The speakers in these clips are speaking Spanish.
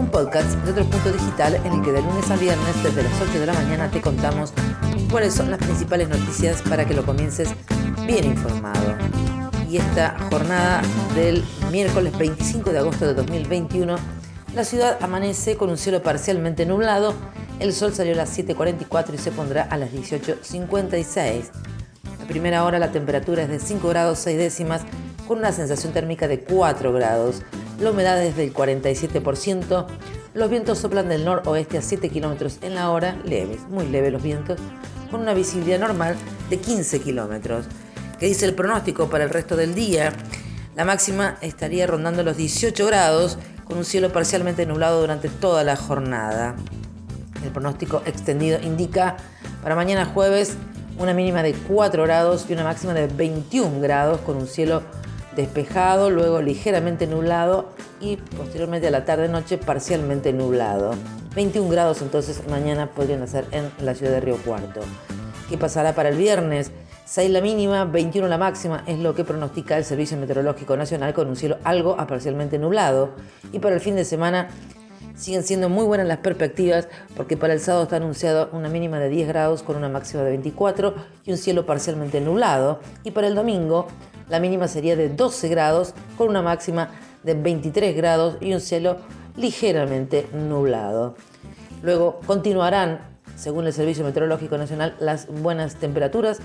un podcast de otro punto digital en el que de lunes a viernes desde las 8 de la mañana te contamos cuáles son las principales noticias para que lo comiences bien informado. Y esta jornada del miércoles 25 de agosto de 2021, la ciudad amanece con un cielo parcialmente nublado, el sol salió a las 7.44 y se pondrá a las 18.56. A primera hora la temperatura es de 5 grados 6 décimas con una sensación térmica de 4 grados. La humedad es del 47%. Los vientos soplan del noroeste a 7 kilómetros en la hora, leves, muy leves los vientos, con una visibilidad normal de 15 kilómetros. ¿Qué dice el pronóstico para el resto del día? La máxima estaría rondando los 18 grados, con un cielo parcialmente nublado durante toda la jornada. El pronóstico extendido indica para mañana jueves una mínima de 4 grados y una máxima de 21 grados, con un cielo despejado, luego ligeramente nublado y posteriormente a la tarde-noche parcialmente nublado. 21 grados entonces mañana podrían hacer en la ciudad de Río Cuarto. ¿Qué pasará para el viernes? 6 la mínima, 21 la máxima, es lo que pronostica el Servicio Meteorológico Nacional con un cielo algo a parcialmente nublado. Y para el fin de semana siguen siendo muy buenas las perspectivas porque para el sábado está anunciado una mínima de 10 grados con una máxima de 24 y un cielo parcialmente nublado. Y para el domingo la mínima sería de 12 grados con una máxima de 23 grados y un cielo ligeramente nublado. Luego continuarán, según el Servicio Meteorológico Nacional, las buenas temperaturas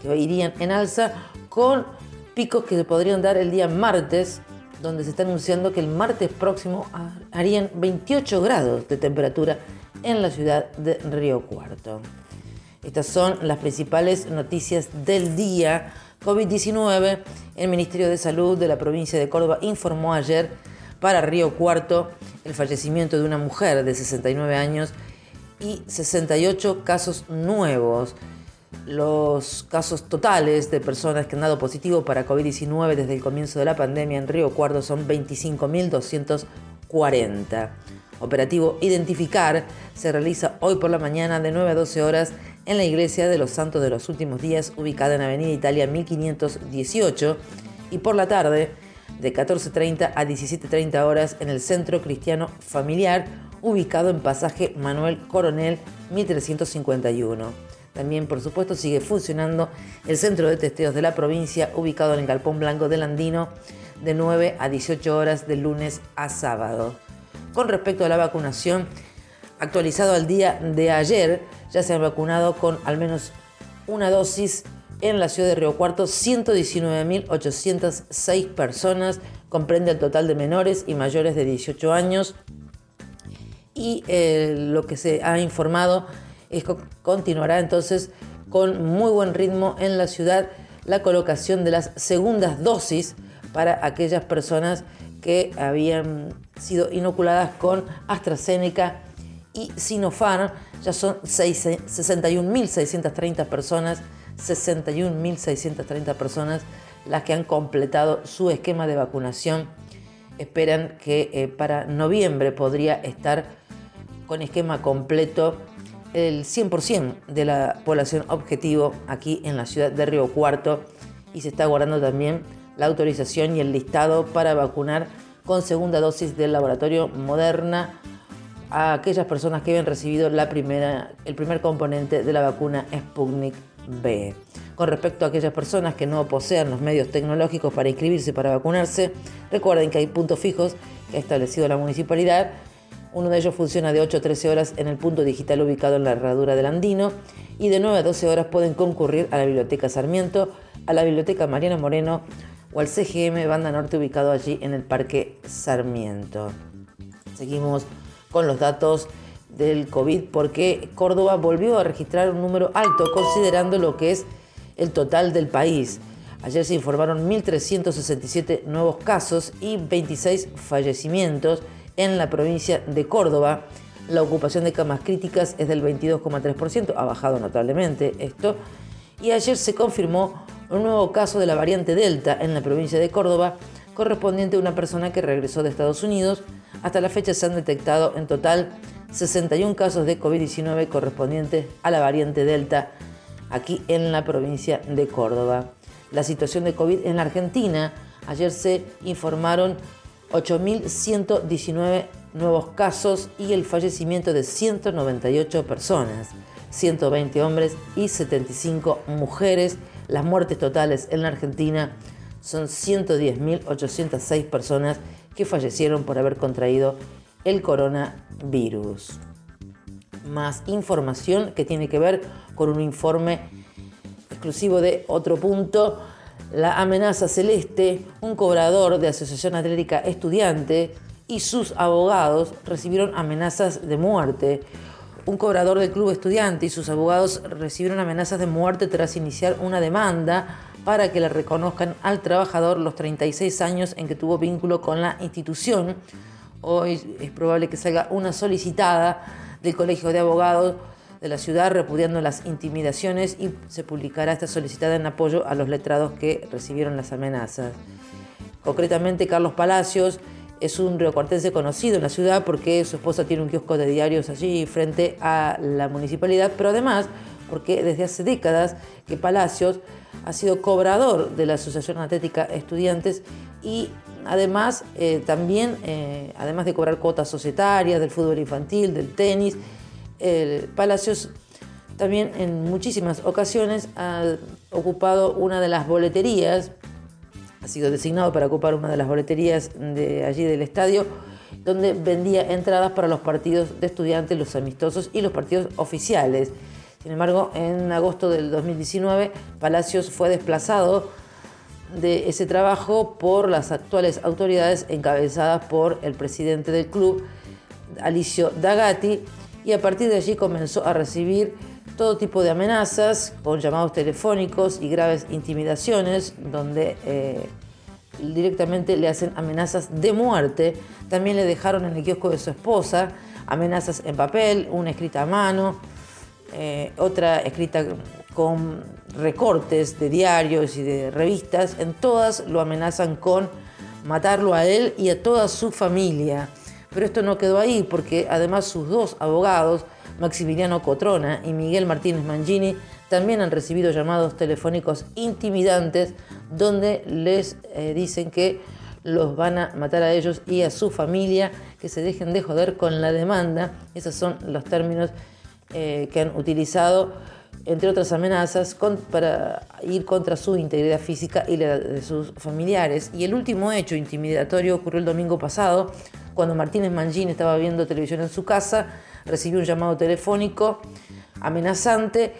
que irían en alza con picos que se podrían dar el día martes, donde se está anunciando que el martes próximo harían 28 grados de temperatura en la ciudad de Río Cuarto. Estas son las principales noticias del día COVID-19, el Ministerio de Salud de la provincia de Córdoba informó ayer para Río Cuarto el fallecimiento de una mujer de 69 años y 68 casos nuevos. Los casos totales de personas que han dado positivo para COVID-19 desde el comienzo de la pandemia en Río Cuarto son 25.240. Operativo Identificar se realiza hoy por la mañana de 9 a 12 horas en la iglesia de los Santos de los Últimos Días, ubicada en Avenida Italia 1518, y por la tarde, de 14.30 a 17.30 horas, en el Centro Cristiano Familiar, ubicado en pasaje Manuel Coronel 1351. También, por supuesto, sigue funcionando el Centro de Testeos de la provincia, ubicado en el Galpón Blanco del Andino, de 9 a 18 horas de lunes a sábado. Con respecto a la vacunación, actualizado al día de ayer, ya se han vacunado con al menos una dosis en la ciudad de Río Cuarto 119.806 personas, comprende el total de menores y mayores de 18 años. Y eh, lo que se ha informado es que continuará entonces con muy buen ritmo en la ciudad la colocación de las segundas dosis para aquellas personas que habían sido inoculadas con AstraZeneca y Sinopharm ya son 61.630 personas, 61.630 personas las que han completado su esquema de vacunación. Esperan que eh, para noviembre podría estar con esquema completo el 100% de la población objetivo aquí en la ciudad de Río Cuarto y se está guardando también la autorización y el listado para vacunar con segunda dosis del laboratorio Moderna a aquellas personas que habían recibido la primera, el primer componente de la vacuna Sputnik B. Con respecto a aquellas personas que no posean los medios tecnológicos para inscribirse para vacunarse, recuerden que hay puntos fijos que ha establecido la municipalidad. Uno de ellos funciona de 8 a 13 horas en el punto digital ubicado en la herradura del Andino y de 9 a 12 horas pueden concurrir a la Biblioteca Sarmiento, a la Biblioteca Mariano Moreno o al CGM Banda Norte ubicado allí en el Parque Sarmiento. Seguimos con los datos del COVID porque Córdoba volvió a registrar un número alto considerando lo que es el total del país. Ayer se informaron 1.367 nuevos casos y 26 fallecimientos en la provincia de Córdoba. La ocupación de camas críticas es del 22,3%, ha bajado notablemente esto. Y ayer se confirmó un nuevo caso de la variante Delta en la provincia de Córdoba, correspondiente a una persona que regresó de Estados Unidos. Hasta la fecha se han detectado en total 61 casos de COVID-19 correspondientes a la variante Delta aquí en la provincia de Córdoba. La situación de COVID en la Argentina, ayer se informaron 8.119 nuevos casos y el fallecimiento de 198 personas, 120 hombres y 75 mujeres. Las muertes totales en la Argentina son 110.806 personas que fallecieron por haber contraído el coronavirus. Más información que tiene que ver con un informe exclusivo de otro punto. La amenaza celeste, un cobrador de Asociación Atlética Estudiante y sus abogados recibieron amenazas de muerte. Un cobrador del club estudiante y sus abogados recibieron amenazas de muerte tras iniciar una demanda para que le reconozcan al trabajador los 36 años en que tuvo vínculo con la institución. Hoy es probable que salga una solicitada del Colegio de Abogados de la ciudad repudiando las intimidaciones y se publicará esta solicitada en apoyo a los letrados que recibieron las amenazas. Concretamente, Carlos Palacios es un riocuartense conocido en la ciudad porque su esposa tiene un kiosco de diarios allí frente a la municipalidad, pero además porque desde hace décadas que Palacios ha sido cobrador de la Asociación Atlética Estudiantes y además eh, también, eh, además de cobrar cuotas societarias del fútbol infantil, del tenis, Palacios también en muchísimas ocasiones ha ocupado una de las boleterías, ha sido designado para ocupar una de las boleterías de allí del estadio, donde vendía entradas para los partidos de estudiantes, los amistosos y los partidos oficiales. Sin embargo, en agosto del 2019, Palacios fue desplazado de ese trabajo por las actuales autoridades encabezadas por el presidente del club, Alicio Dagati, y a partir de allí comenzó a recibir todo tipo de amenazas con llamados telefónicos y graves intimidaciones donde eh, directamente le hacen amenazas de muerte. También le dejaron en el kiosco de su esposa amenazas en papel, una escrita a mano, eh, otra escrita con recortes de diarios y de revistas. En todas lo amenazan con matarlo a él y a toda su familia. Pero esto no quedó ahí porque además sus dos abogados, Maximiliano Cotrona y Miguel Martínez Mangini, también han recibido llamados telefónicos intimidantes donde les eh, dicen que los van a matar a ellos y a su familia, que se dejen de joder con la demanda. Esos son los términos eh, que han utilizado, entre otras amenazas, para ir contra su integridad física y la de sus familiares. Y el último hecho intimidatorio ocurrió el domingo pasado, cuando Martínez Mangín estaba viendo televisión en su casa, recibió un llamado telefónico amenazante,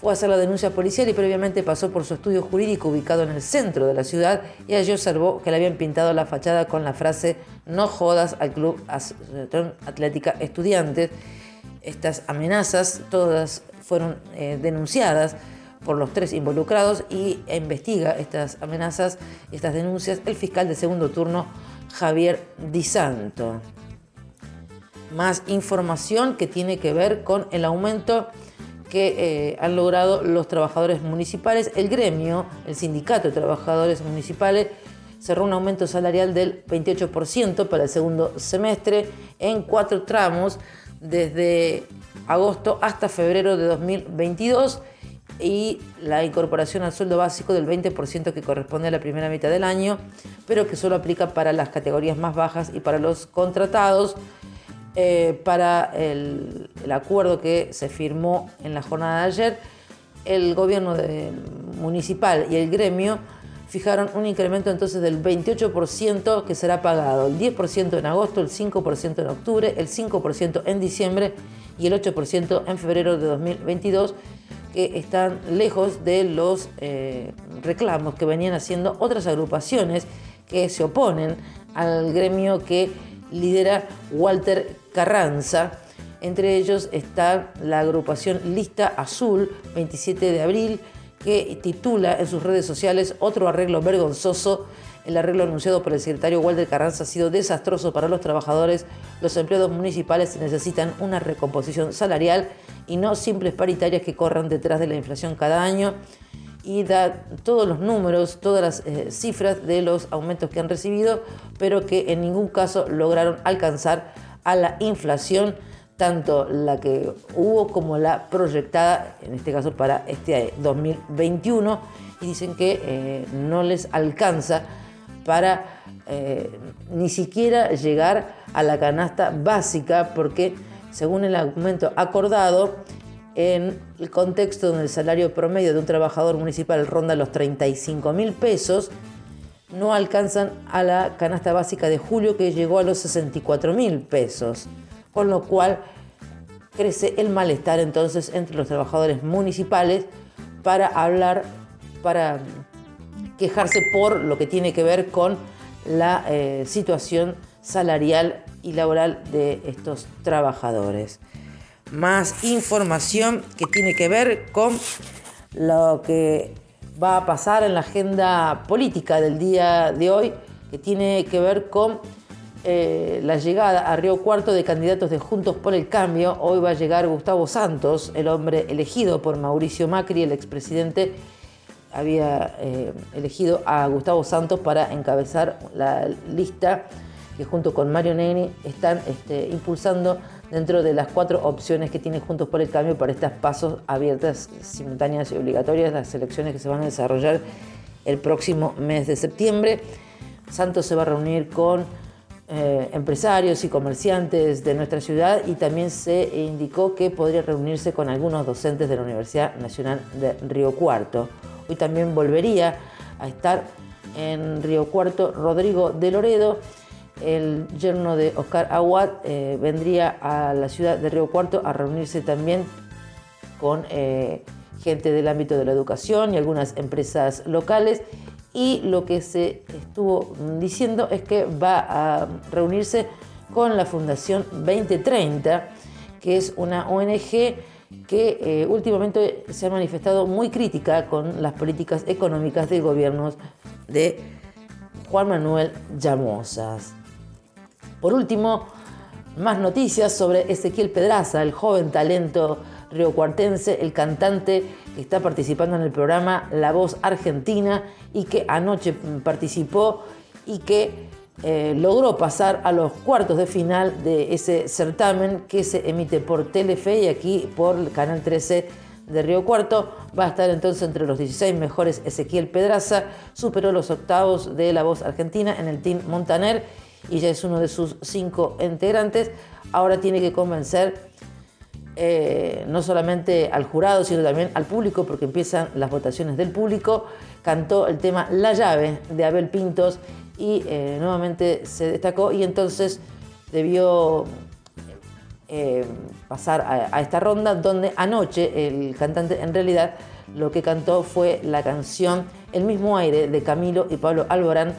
fue a hacer la denuncia policial y previamente pasó por su estudio jurídico ubicado en el centro de la ciudad y allí observó que le habían pintado la fachada con la frase no jodas al Club Atlética Estudiantes. Estas amenazas todas fueron eh, denunciadas por los tres involucrados y investiga estas amenazas, estas denuncias, el fiscal de segundo turno Javier Di Santo. Más información que tiene que ver con el aumento que eh, han logrado los trabajadores municipales. El gremio, el sindicato de trabajadores municipales, cerró un aumento salarial del 28% para el segundo semestre en cuatro tramos desde agosto hasta febrero de 2022 y la incorporación al sueldo básico del 20% que corresponde a la primera mitad del año, pero que solo aplica para las categorías más bajas y para los contratados. Eh, para el, acuerdo que se firmó en la jornada de ayer, el gobierno municipal y el gremio fijaron un incremento entonces del 28% que será pagado, el 10% en agosto, el 5% en octubre, el 5% en diciembre y el 8% en febrero de 2022 que están lejos de los eh, reclamos que venían haciendo otras agrupaciones que se oponen al gremio que lidera Walter Carranza. Entre ellos está la agrupación Lista Azul, 27 de abril, que titula en sus redes sociales otro arreglo vergonzoso El arreglo anunciado por el secretario Walter Carranza ha sido desastroso para los trabajadores. Los empleados municipales necesitan una recomposición salarial y no simples paritarias que corran detrás de la inflación cada año y da todos los números, todas las eh, cifras de los aumentos que han recibido, pero que en ningún caso lograron alcanzar a la inflación, tanto la que hubo como la proyectada, en este caso para este 2021, y dicen que eh, no les alcanza para eh, ni siquiera llegar a la canasta básica, porque según el argumento acordado, en el contexto donde el salario promedio de un trabajador municipal ronda los 35 mil pesos, no alcanzan a la canasta básica de julio que llegó a los 64 mil pesos, con lo cual crece el malestar entonces entre los trabajadores municipales para hablar, para quejarse por lo que tiene que ver con la eh, situación salarial y laboral de estos trabajadores más información que tiene que ver con lo que va a pasar en la agenda política del día de hoy, que tiene que ver con eh, la llegada a Río Cuarto de candidatos de Juntos por el Cambio. Hoy va a llegar Gustavo Santos, el hombre elegido por Mauricio Macri, el expresidente había eh, elegido a Gustavo Santos para encabezar la lista que junto con Mario Negri están este, impulsando dentro de las cuatro opciones que tiene Juntos por el Cambio para estas pasos abiertas, simultáneas y obligatorias, las elecciones que se van a desarrollar el próximo mes de septiembre. Santos se va a reunir con eh, empresarios y comerciantes de nuestra ciudad y también se indicó que podría reunirse con algunos docentes de la Universidad Nacional de Río Cuarto. Hoy también volvería a estar en Río Cuarto Rodrigo de Loredo el yerno de Oscar Aguad eh, vendría a la ciudad de Río Cuarto a reunirse también con eh, gente del ámbito de la educación y algunas empresas locales. Y lo que se estuvo diciendo es que va a reunirse con la Fundación 2030, que es una ONG que eh, últimamente se ha manifestado muy crítica con las políticas económicas del gobierno de Juan Manuel Llamosas. Por último, más noticias sobre Ezequiel Pedraza, el joven talento riocuartense, el cantante que está participando en el programa La Voz Argentina y que anoche participó y que eh, logró pasar a los cuartos de final de ese certamen que se emite por Telefe y aquí por el Canal 13 de Río Cuarto. Va a estar entonces entre los 16 mejores Ezequiel Pedraza, superó los octavos de La Voz Argentina en el Team Montaner y ya es uno de sus cinco integrantes. Ahora tiene que convencer eh, no solamente al jurado, sino también al público, porque empiezan las votaciones del público. Cantó el tema La llave de Abel Pintos y eh, nuevamente se destacó y entonces debió eh, pasar a, esta ronda donde anoche el cantante en realidad lo que cantó fue la canción El mismo aire de Camilo y Pablo Alborán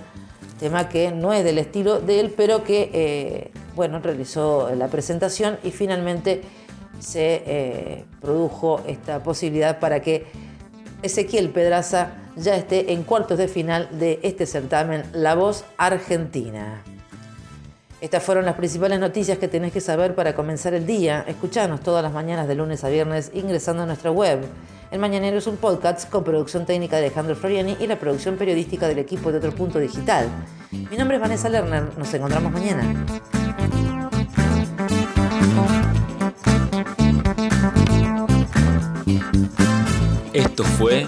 tema que no es del estilo de él, pero que eh, bueno, realizó la presentación y finalmente se produjo esta posibilidad para que Ezequiel Pedraza ya esté en cuartos de final de este certamen La Voz Argentina. Estas fueron las principales noticias que tenés que saber para comenzar el día. Escuchanos todas las mañanas de lunes a viernes ingresando a nuestra web el Mañanero es un podcast con producción técnica de Alejandro Floriani y la producción periodística del equipo de Otro Punto Digital. Mi nombre es Vanessa Lerner, nos encontramos mañana. Esto fue